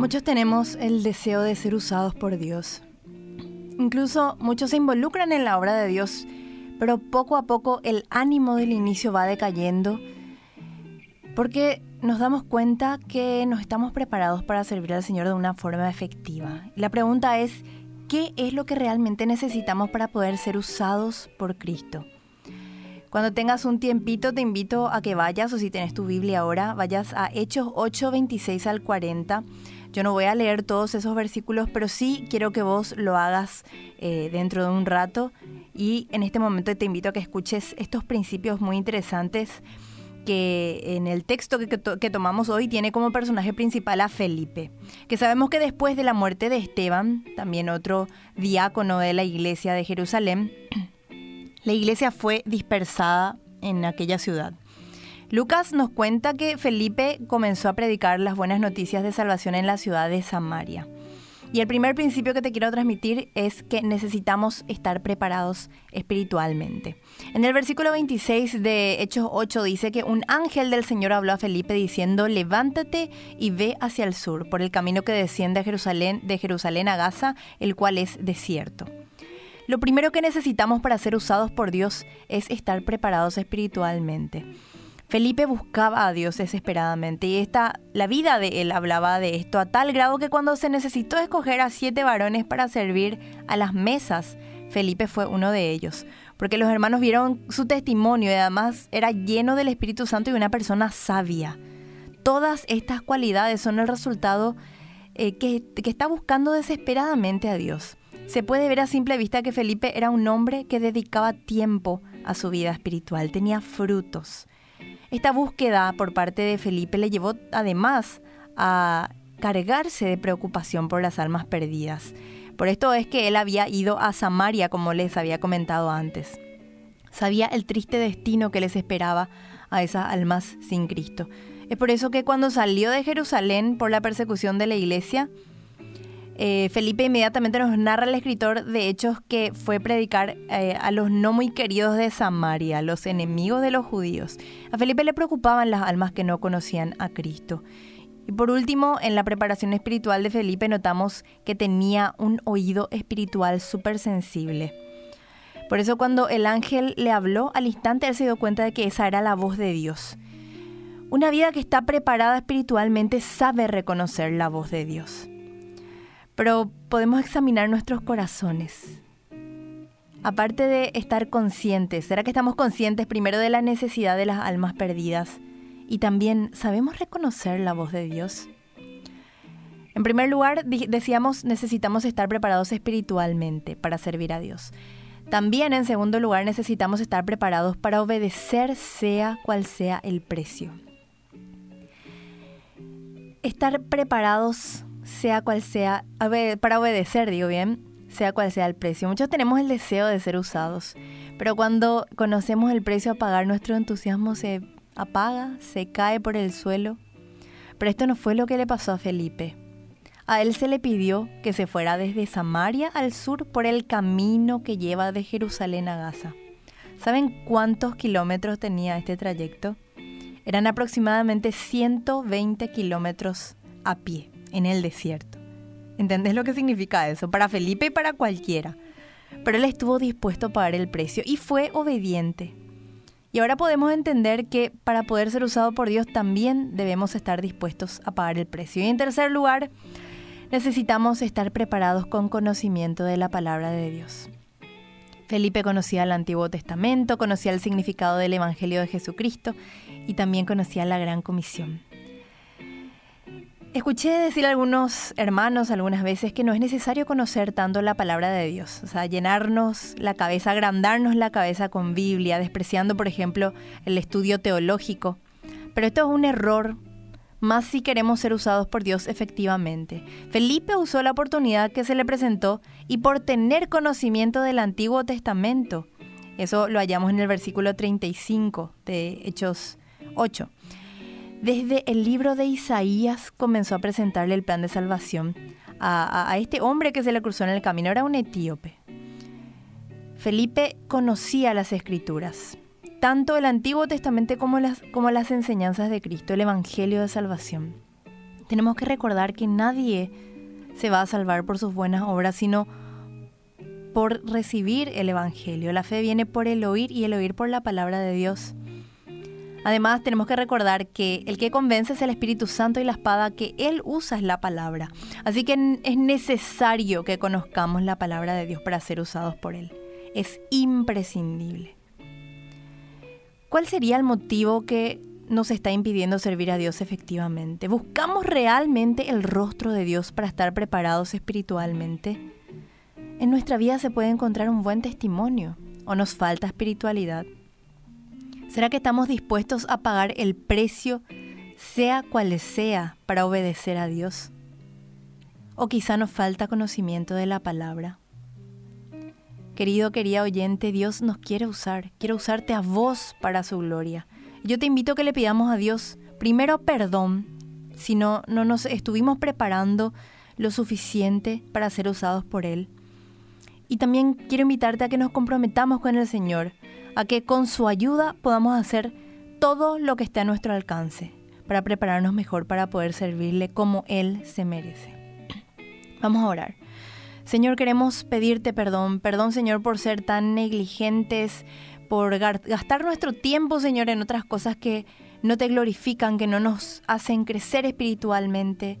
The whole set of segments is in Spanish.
Muchos tenemos el deseo de ser usados por Dios. Incluso muchos se involucran en la obra de Dios, pero poco a poco el ánimo del inicio va decayendo porque nos damos cuenta que no estamos preparados para servir al Señor de una forma efectiva. La pregunta es, ¿qué es lo que realmente necesitamos para poder ser usados por Cristo? Cuando tengas un tiempito te invito a que vayas, o si tienes tu Biblia ahora, vayas a Hechos 8, 26 al 40 yo no voy a leer todos esos versículos, pero sí quiero que vos lo hagas eh, dentro de un rato. Y en este momento te invito a que escuches estos principios muy interesantes que en el texto que, tomamos hoy tiene como personaje principal a Felipe, que sabemos que después de la muerte de Esteban, también otro diácono de la iglesia de Jerusalén, la iglesia fue dispersada en aquella ciudad. Lucas nos cuenta que Felipe comenzó a predicar las buenas noticias de salvación en la ciudad de Samaria. Y el primer principio que te quiero transmitir es que necesitamos estar preparados espiritualmente. En el versículo 26 de Hechos 8 dice que un ángel del Señor habló a Felipe diciendo, levántate y ve hacia el sur, por el camino que desciende a Jerusalén, de Jerusalén a Gaza, el cual es desierto. Lo primero que necesitamos para ser usados por Dios es estar preparados espiritualmente. Felipe buscaba a Dios desesperadamente y esta, la vida de él hablaba de esto a tal grado que cuando se necesitó escoger a siete varones para servir a las mesas, Felipe fue uno de ellos, porque los hermanos vieron su testimonio y además era lleno del Espíritu Santo y una persona sabia. Todas estas cualidades son el resultado eh, que, que está buscando desesperadamente a Dios. Se puede ver a simple vista que Felipe era un hombre que dedicaba tiempo a su vida espiritual, tenía frutos. Esta búsqueda por parte de Felipe le llevó además a cargarse de preocupación por las almas perdidas. Por esto es que él había ido a Samaria, como les había comentado antes. Sabía el triste destino que les esperaba a esas almas sin Cristo. Es por eso que cuando salió de Jerusalén por la persecución de la iglesia, eh, Felipe inmediatamente nos narra el escritor de Hechos que fue predicar eh, a los no muy queridos de Samaria, los enemigos de los judíos. A Felipe le preocupaban las almas que no conocían a Cristo. Y por último, en la preparación espiritual de Felipe notamos que tenía un oído espiritual súper sensible. Por eso cuando el ángel le habló, al instante él se dio cuenta de que esa era la voz de Dios. Una vida que está preparada espiritualmente sabe reconocer la voz de Dios pero podemos examinar nuestros corazones. Aparte de estar conscientes, ¿será que estamos conscientes primero de la necesidad de las almas perdidas? Y también, ¿sabemos reconocer la voz de Dios? En primer lugar, decíamos, necesitamos estar preparados espiritualmente para servir a Dios. También, en segundo lugar, necesitamos estar preparados para obedecer sea cual sea el precio. Estar preparados sea cual sea, para obedecer, digo bien, sea cual sea el precio. Muchos tenemos el deseo de ser usados, pero cuando conocemos el precio a pagar, nuestro entusiasmo se apaga, se cae por el suelo. Pero esto no fue lo que le pasó a Felipe. A él se le pidió que se fuera desde Samaria al sur por el camino que lleva de Jerusalén a Gaza. ¿Saben cuántos kilómetros tenía este trayecto? Eran aproximadamente 120 kilómetros a pie en el desierto. ¿Entendés lo que significa eso? Para Felipe y para cualquiera. Pero él estuvo dispuesto a pagar el precio y fue obediente. Y ahora podemos entender que para poder ser usado por Dios también debemos estar dispuestos a pagar el precio. Y en tercer lugar, necesitamos estar preparados con conocimiento de la palabra de Dios. Felipe conocía el Antiguo Testamento, conocía el significado del Evangelio de Jesucristo y también conocía la Gran Comisión. Escuché decir a algunos hermanos algunas veces que no es necesario conocer tanto la palabra de Dios, o sea, llenarnos la cabeza, agrandarnos la cabeza con Biblia, despreciando, por ejemplo, el estudio teológico. Pero esto es un error, más si queremos ser usados por Dios efectivamente. Felipe usó la oportunidad que se le presentó y por tener conocimiento del Antiguo Testamento. Eso lo hallamos en el versículo 35 de Hechos 8. Desde el libro de Isaías comenzó a presentarle el plan de salvación a, este hombre que se le cruzó en el camino, era un etíope. Felipe conocía las escrituras, tanto el Antiguo Testamento como las, como las enseñanzas de Cristo, el Evangelio de Salvación. Tenemos que recordar que nadie se va a salvar por sus buenas obras, sino por recibir el Evangelio. La fe viene por el oír y el oír por la palabra de Dios. Además, tenemos que recordar que el que convence es el Espíritu Santo y la espada que Él usa es la palabra. Así que es necesario que conozcamos la palabra de Dios para ser usados por Él. Es imprescindible. ¿Cuál sería el motivo que nos está impidiendo servir a Dios efectivamente? ¿Buscamos realmente el rostro de Dios para estar preparados espiritualmente? En nuestra vida se puede encontrar un buen testimonio o nos falta espiritualidad. ¿Será que estamos dispuestos a pagar el precio, sea cual sea, para obedecer a Dios? ¿O quizá nos falta conocimiento de la palabra? Querido, querida oyente, Dios nos quiere usar, quiere usarte a vos para su gloria. Yo te invito a que le pidamos a Dios primero perdón si no, no nos estuvimos preparando lo suficiente para ser usados por Él. Y también quiero invitarte a que nos comprometamos con el Señor a que con su ayuda podamos hacer todo lo que esté a nuestro alcance para prepararnos mejor para poder servirle como Él se merece. Vamos a orar. Señor, queremos pedirte perdón. Perdón, Señor, por ser tan negligentes, por gastar nuestro tiempo, Señor, en otras cosas que no te glorifican, que no nos hacen crecer espiritualmente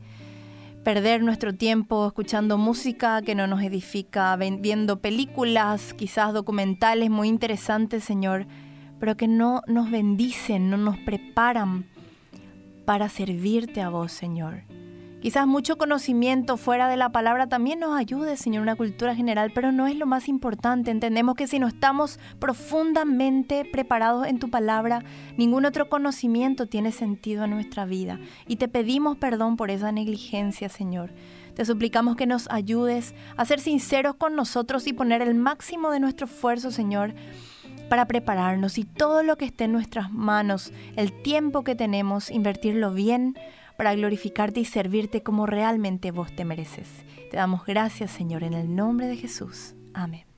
perder nuestro tiempo escuchando música que no nos edifica, viendo películas, quizás documentales muy interesantes, Señor, pero que no nos bendicen, no nos preparan para servirte a vos, Señor. Quizás mucho conocimiento fuera de la palabra también nos ayude, Señor, una cultura general, pero no es lo más importante. Entendemos que si no estamos profundamente preparados en tu palabra, ningún otro conocimiento tiene sentido en nuestra vida. Y te pedimos perdón por esa negligencia, Señor. Te suplicamos que nos ayudes a ser sinceros con nosotros y poner el máximo de nuestro esfuerzo, Señor, para prepararnos y todo lo que esté en nuestras manos, el tiempo que tenemos, invertirlo bien para glorificarte y servirte como realmente vos te mereces. Te damos gracias, Señor, en el nombre de Jesús. Amén.